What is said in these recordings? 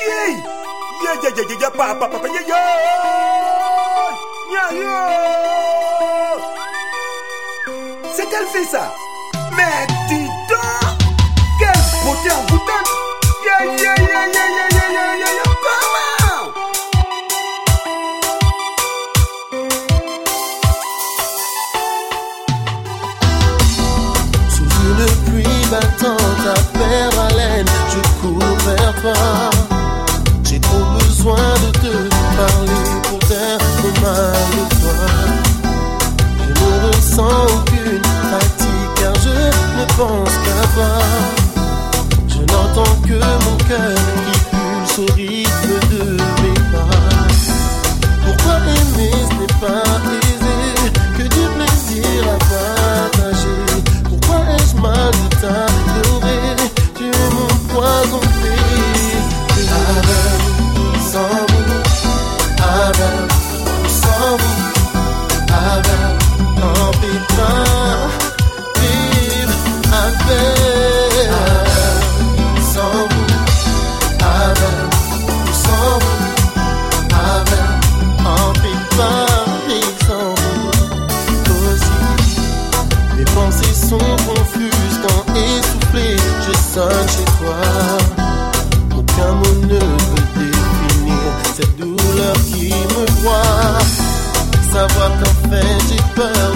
Yeah, yeah, yeah, yeah, yeah, papa, papa, yeah, yeah, yeah, yeah. C'est qu'elle fait ça. Mais dis donc, quelle beauté en envoûtante. Yeah, yeah, yeah, yeah, yeah, yeah, yeah, yeah, yeah. Sous une pluie battante à perdre haleine, je cours vers toi. sans aucune fatigue car je ne pense qu'à toi. Je n'entends que mon cœur qui pulse au rythme people.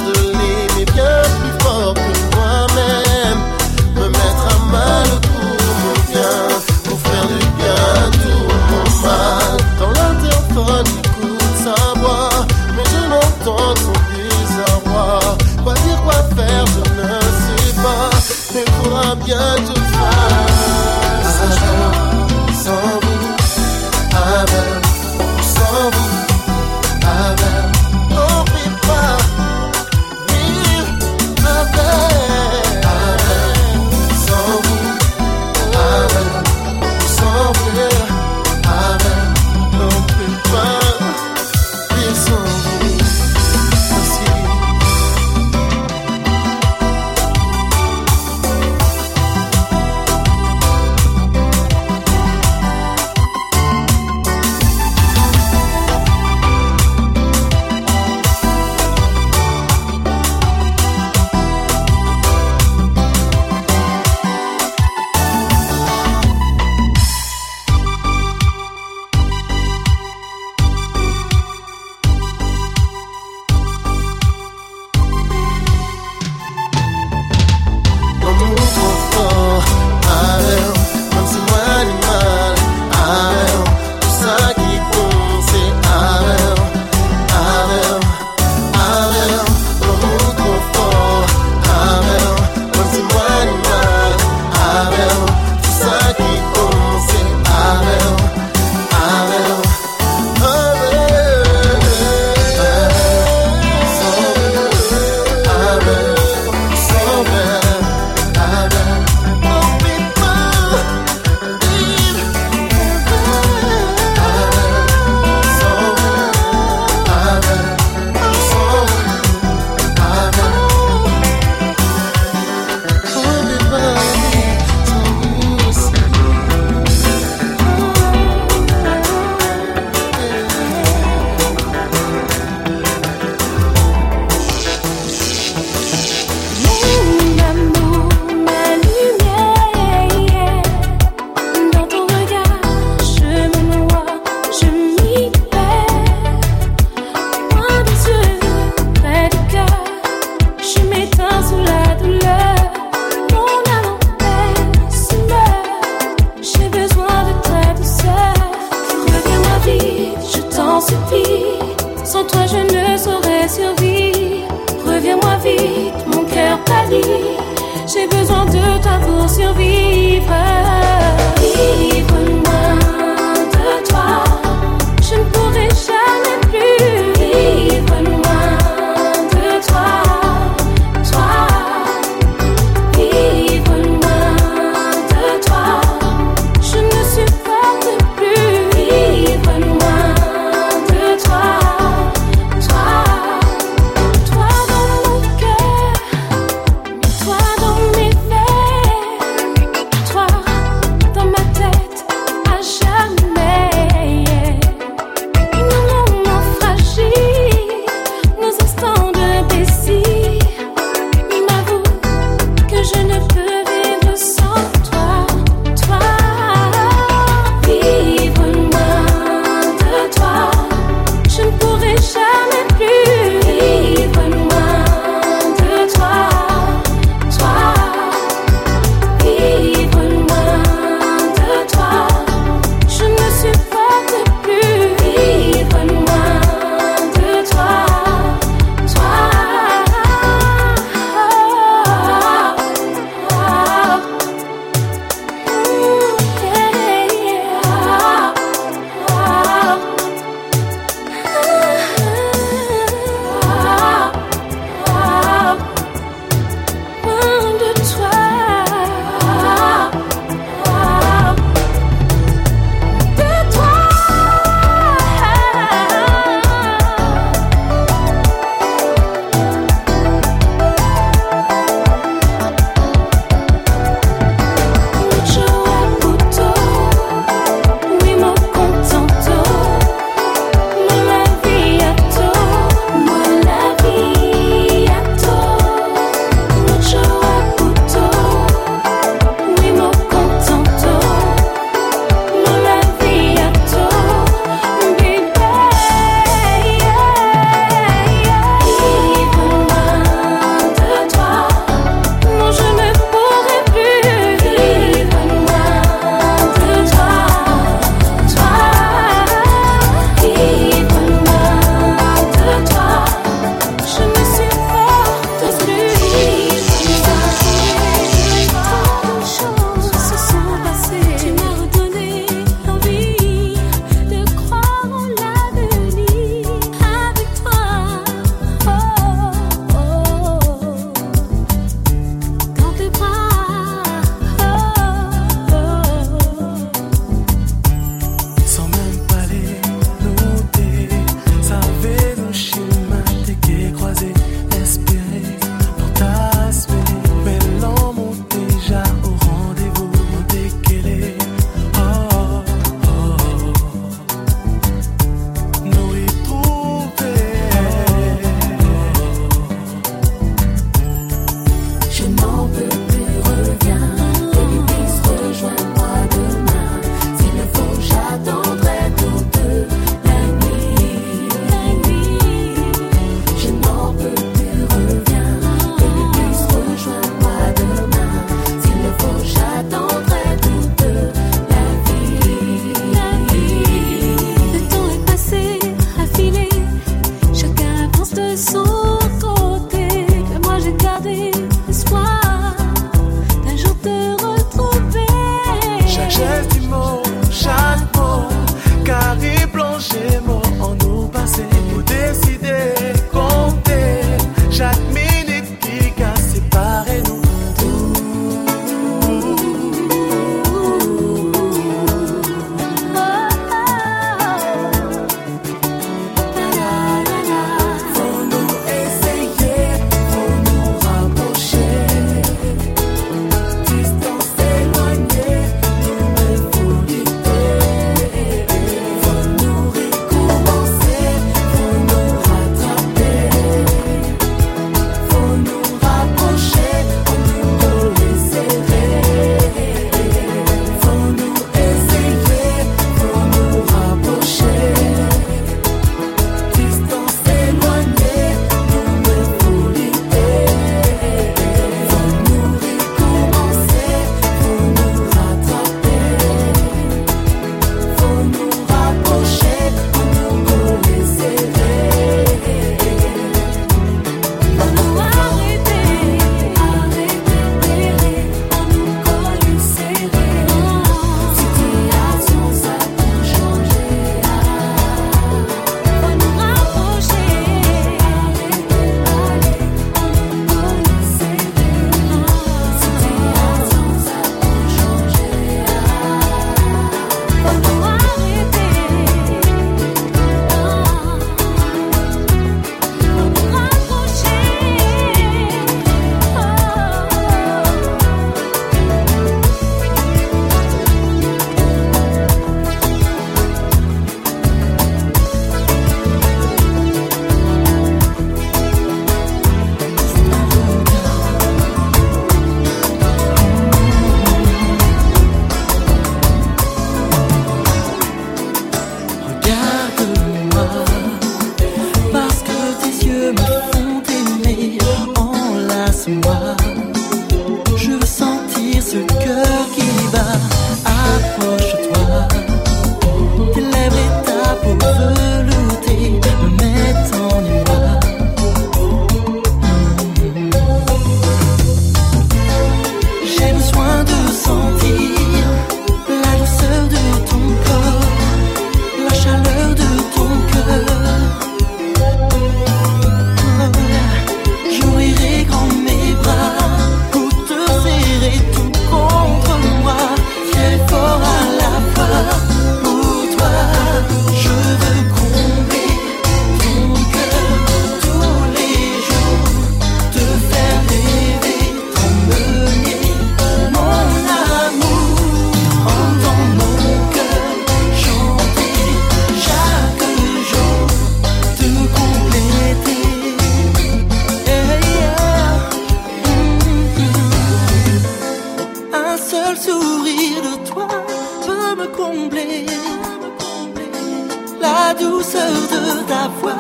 douceur de ta voix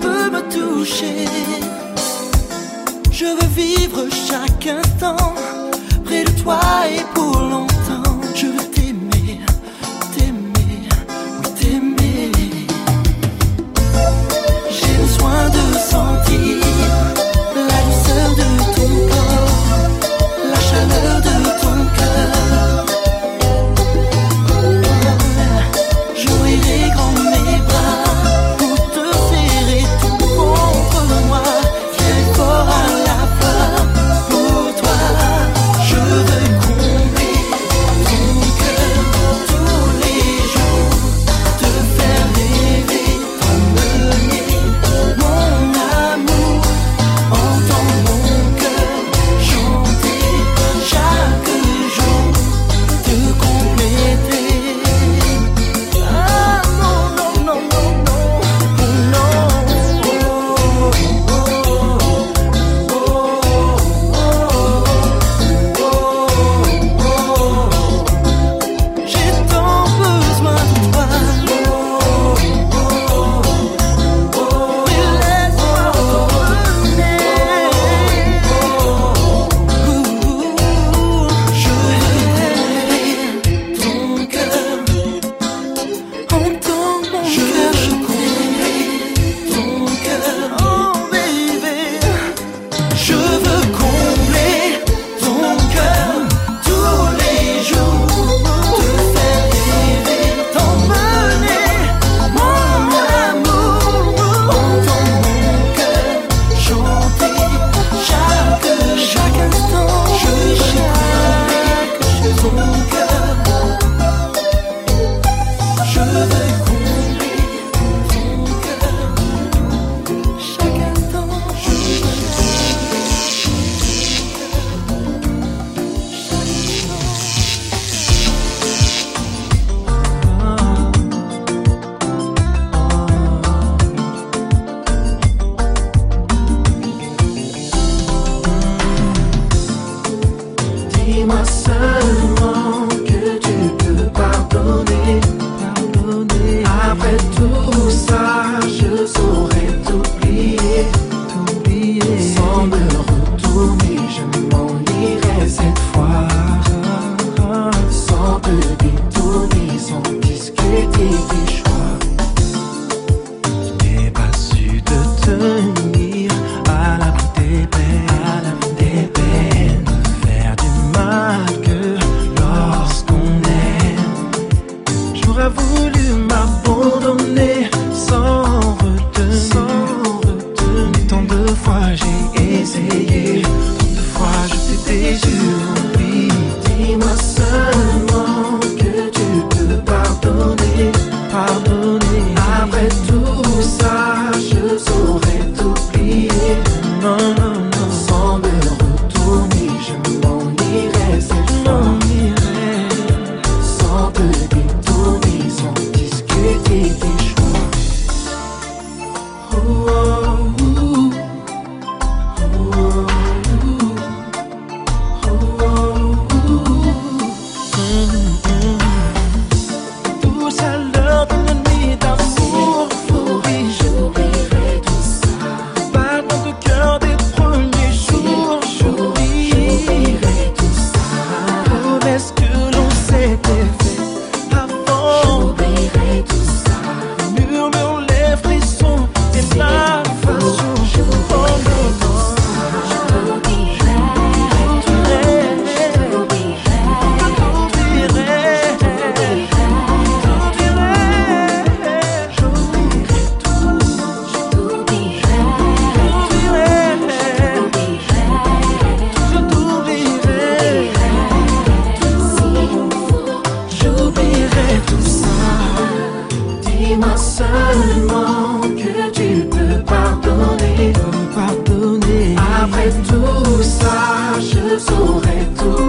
peut me toucher. Je veux vivre chaque instant près de toi et pour longtemps. tour et tour.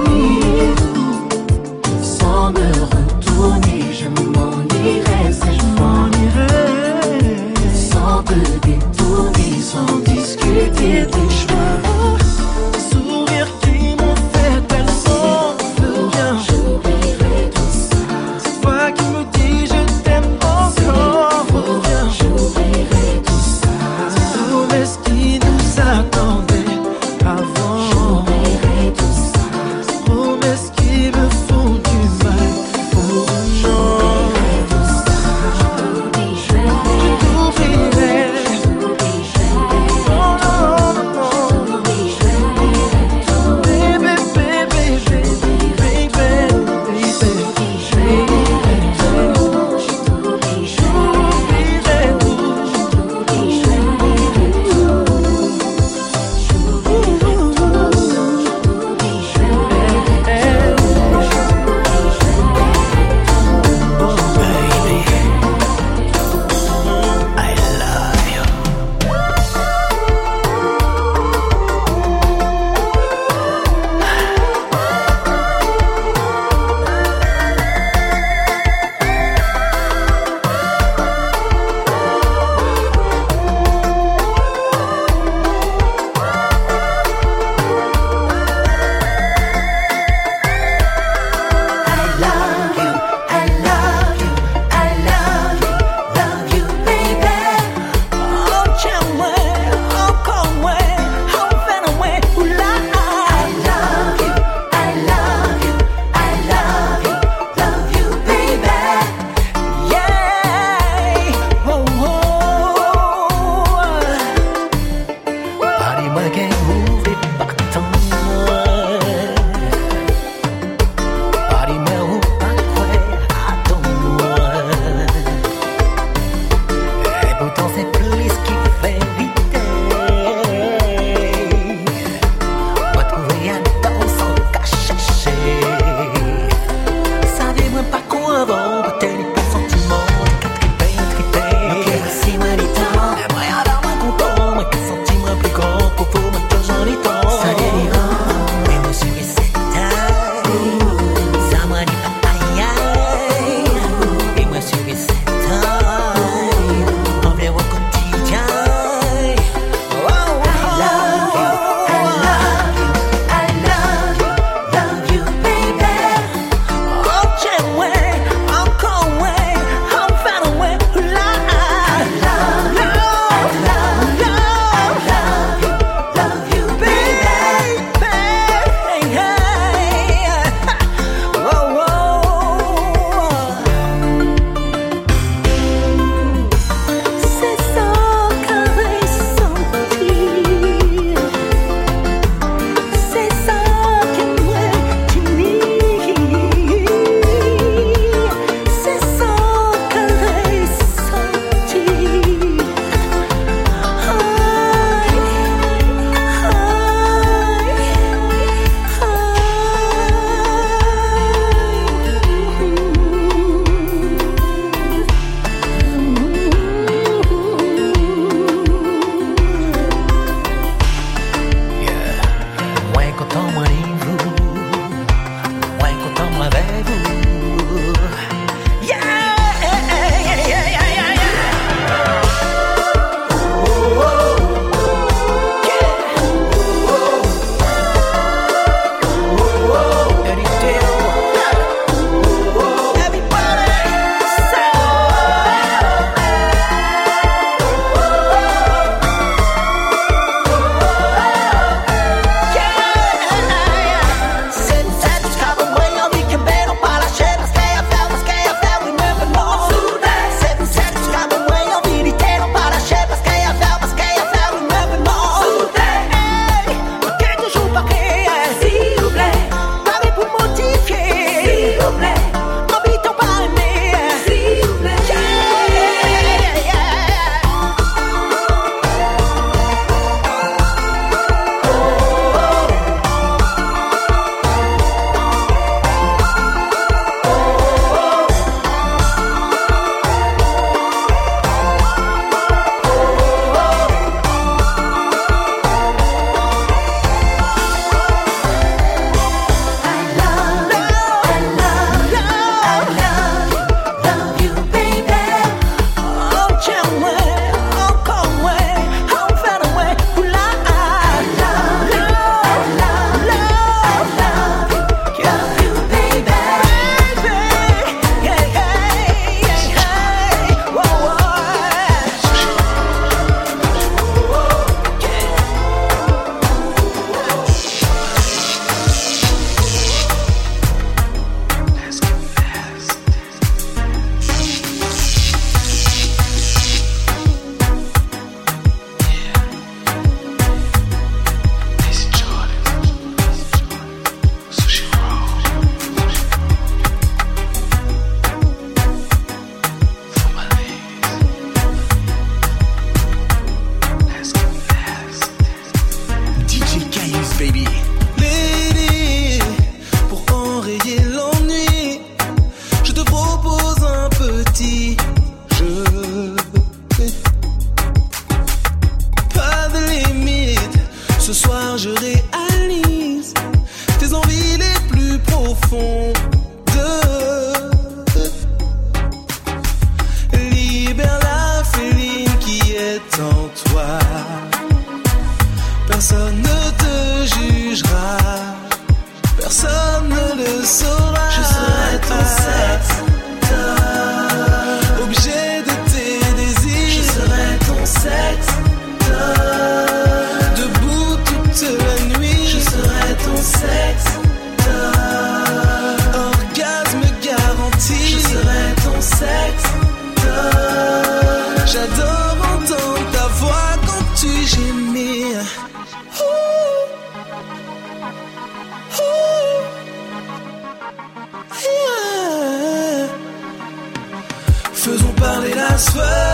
swear.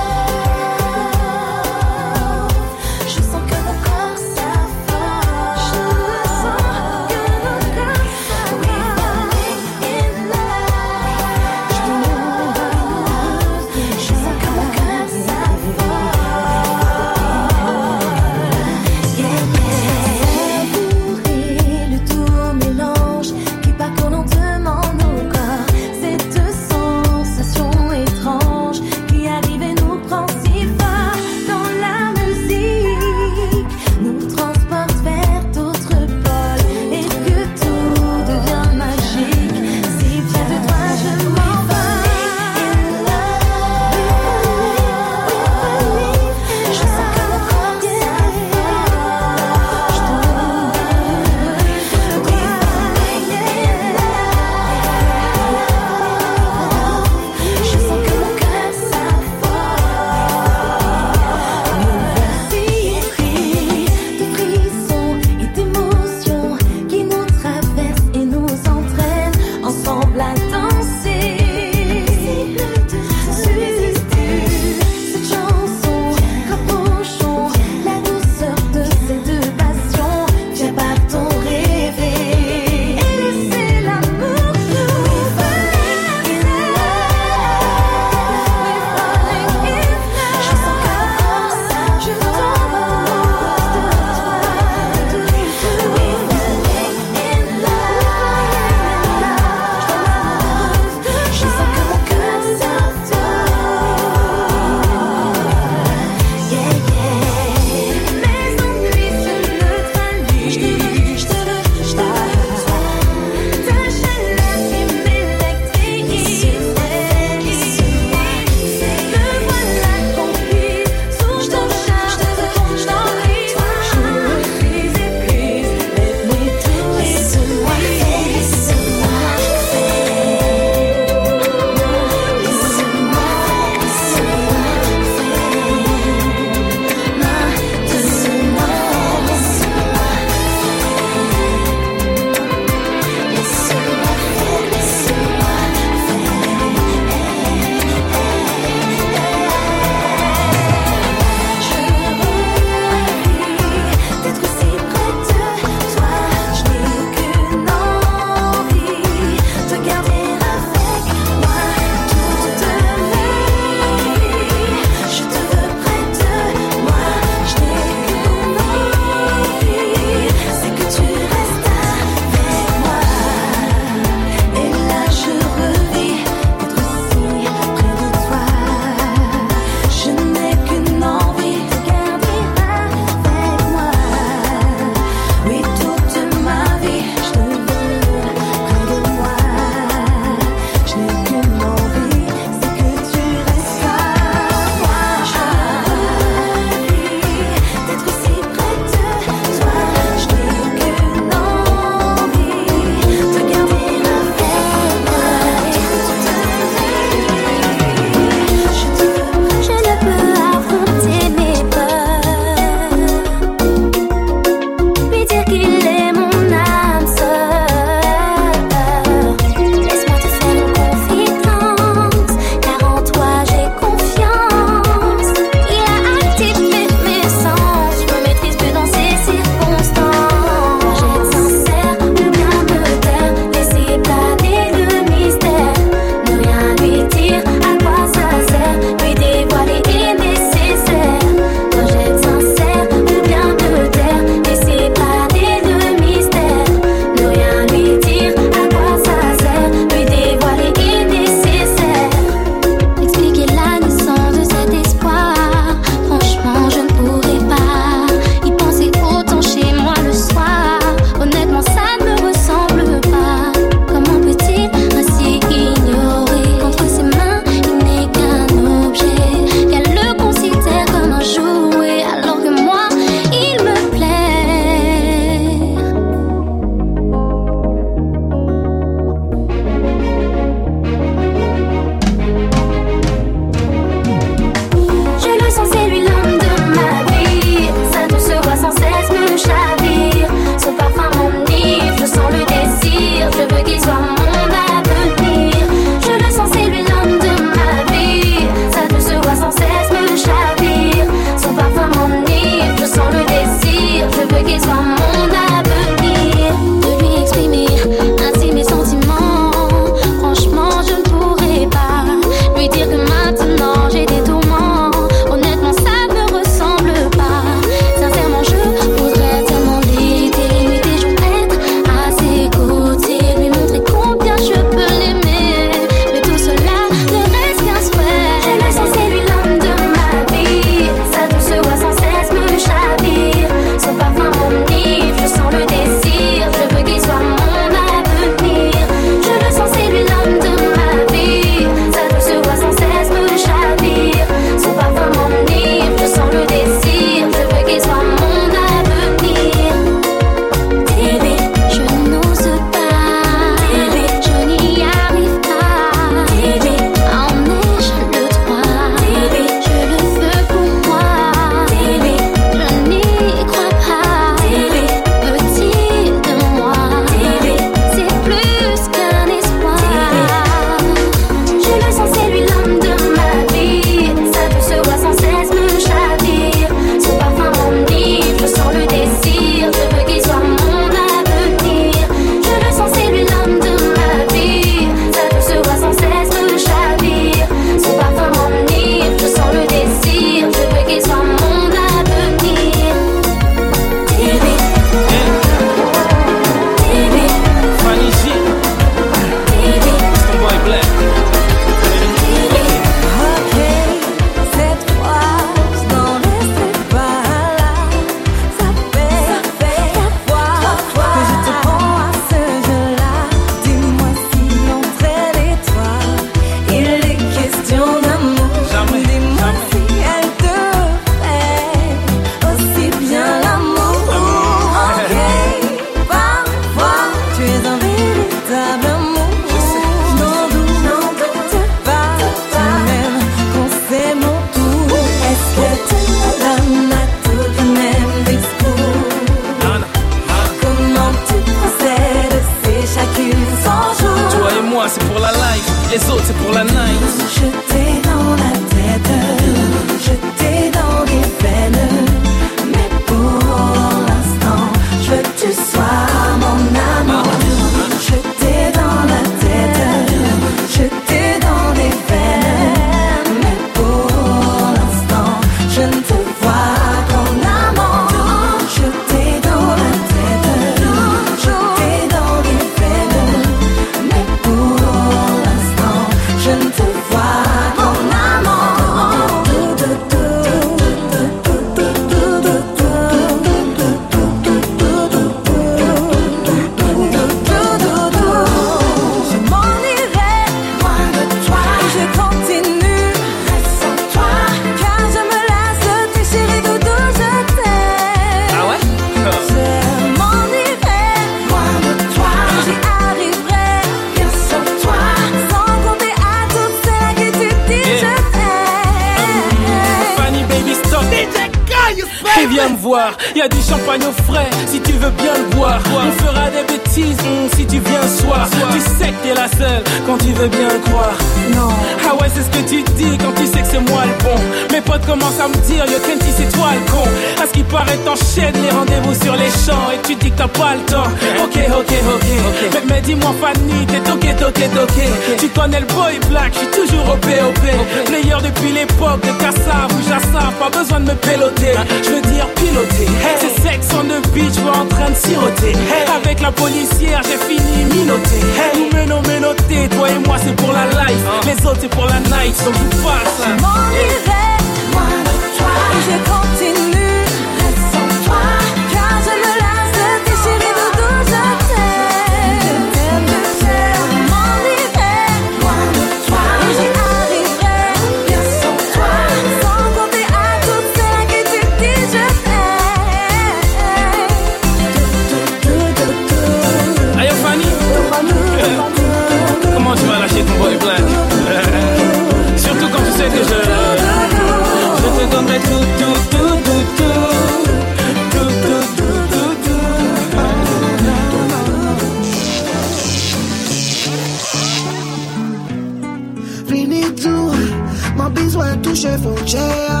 fonjea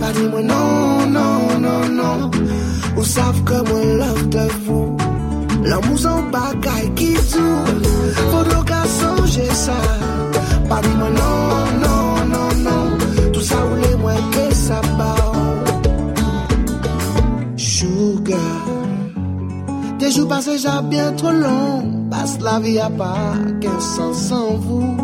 Badi mwen non, non, non, non. Ou sav ke mwen love te vou Lan mouzan bagay ki tou Fodo ka sonje sa Badi mwen non, non, non, non. Tout sa ou le mwen ke sa ba Sugar. Des jours passés déjà bien trop longs. Passe la vie à pas qu'un sens sans vous.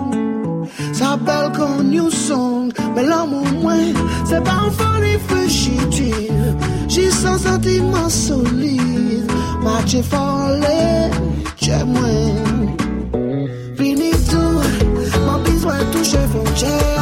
Sa belle quand nous sommes. mais l'amour moins, c'est pas un réfléchitine. J'ai sens sentiment solide, marcher fort les, j'ai moins. Fini tout, mon besoin touche frontière.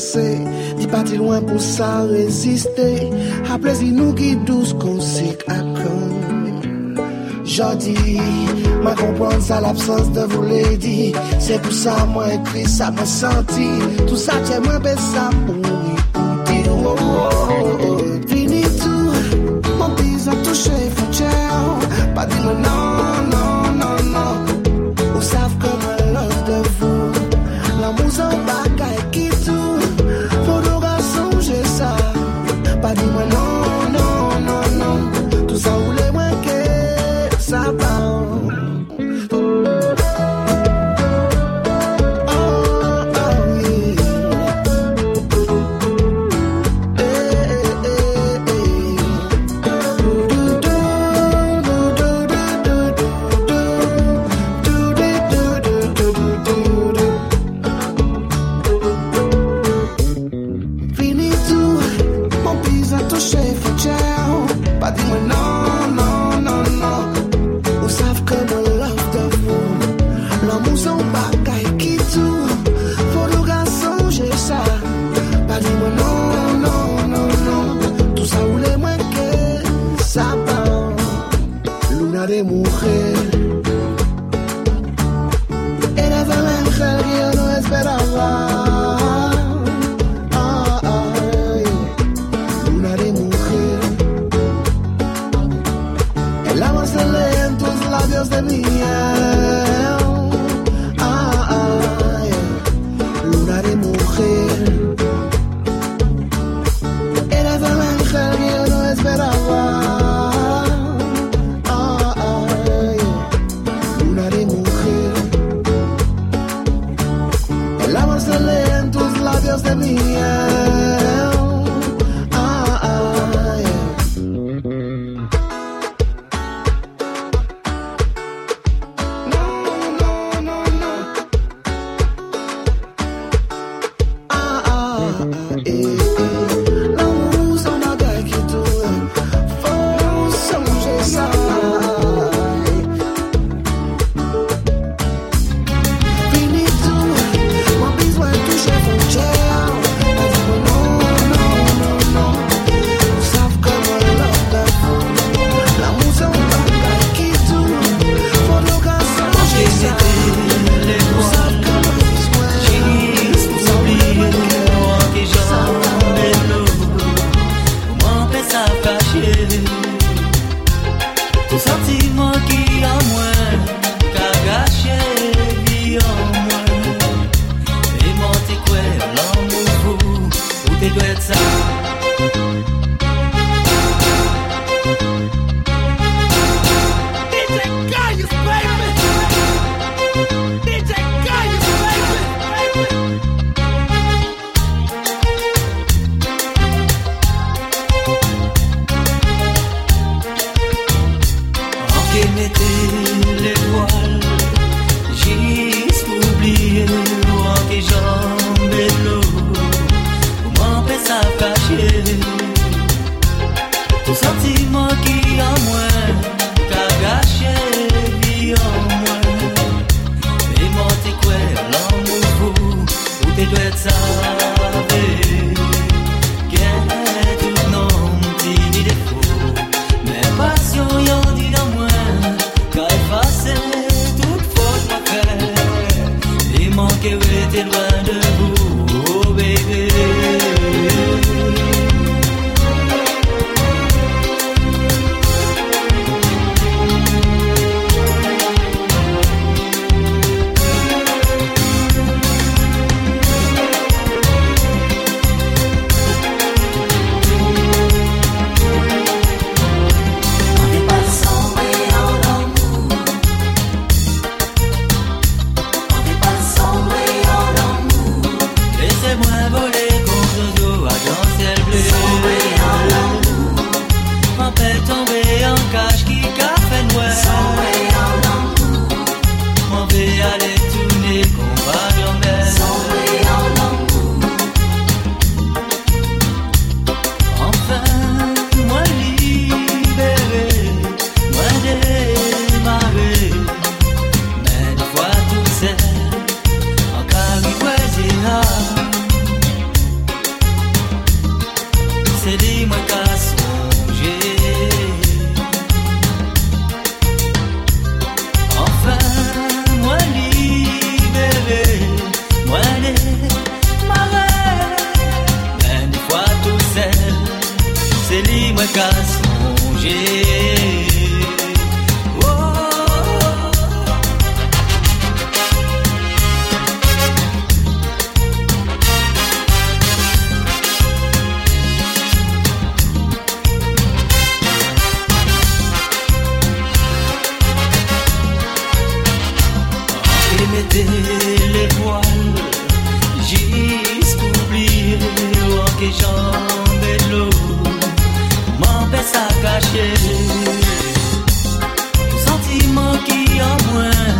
pase Di pati lwen pou sa reziste A plezi nou ki douz konsik akon Jodi, mwen kompon sa l'absans de vou ledi Se pou sa mwen kri, sa mwen santi Tout sa tche mwen pe sa pou ikoute oh, oh, tou, mwen pizan touche Pa di mwen nan Paske jan belo Mwen pe sa kache Sentimen ki an mwen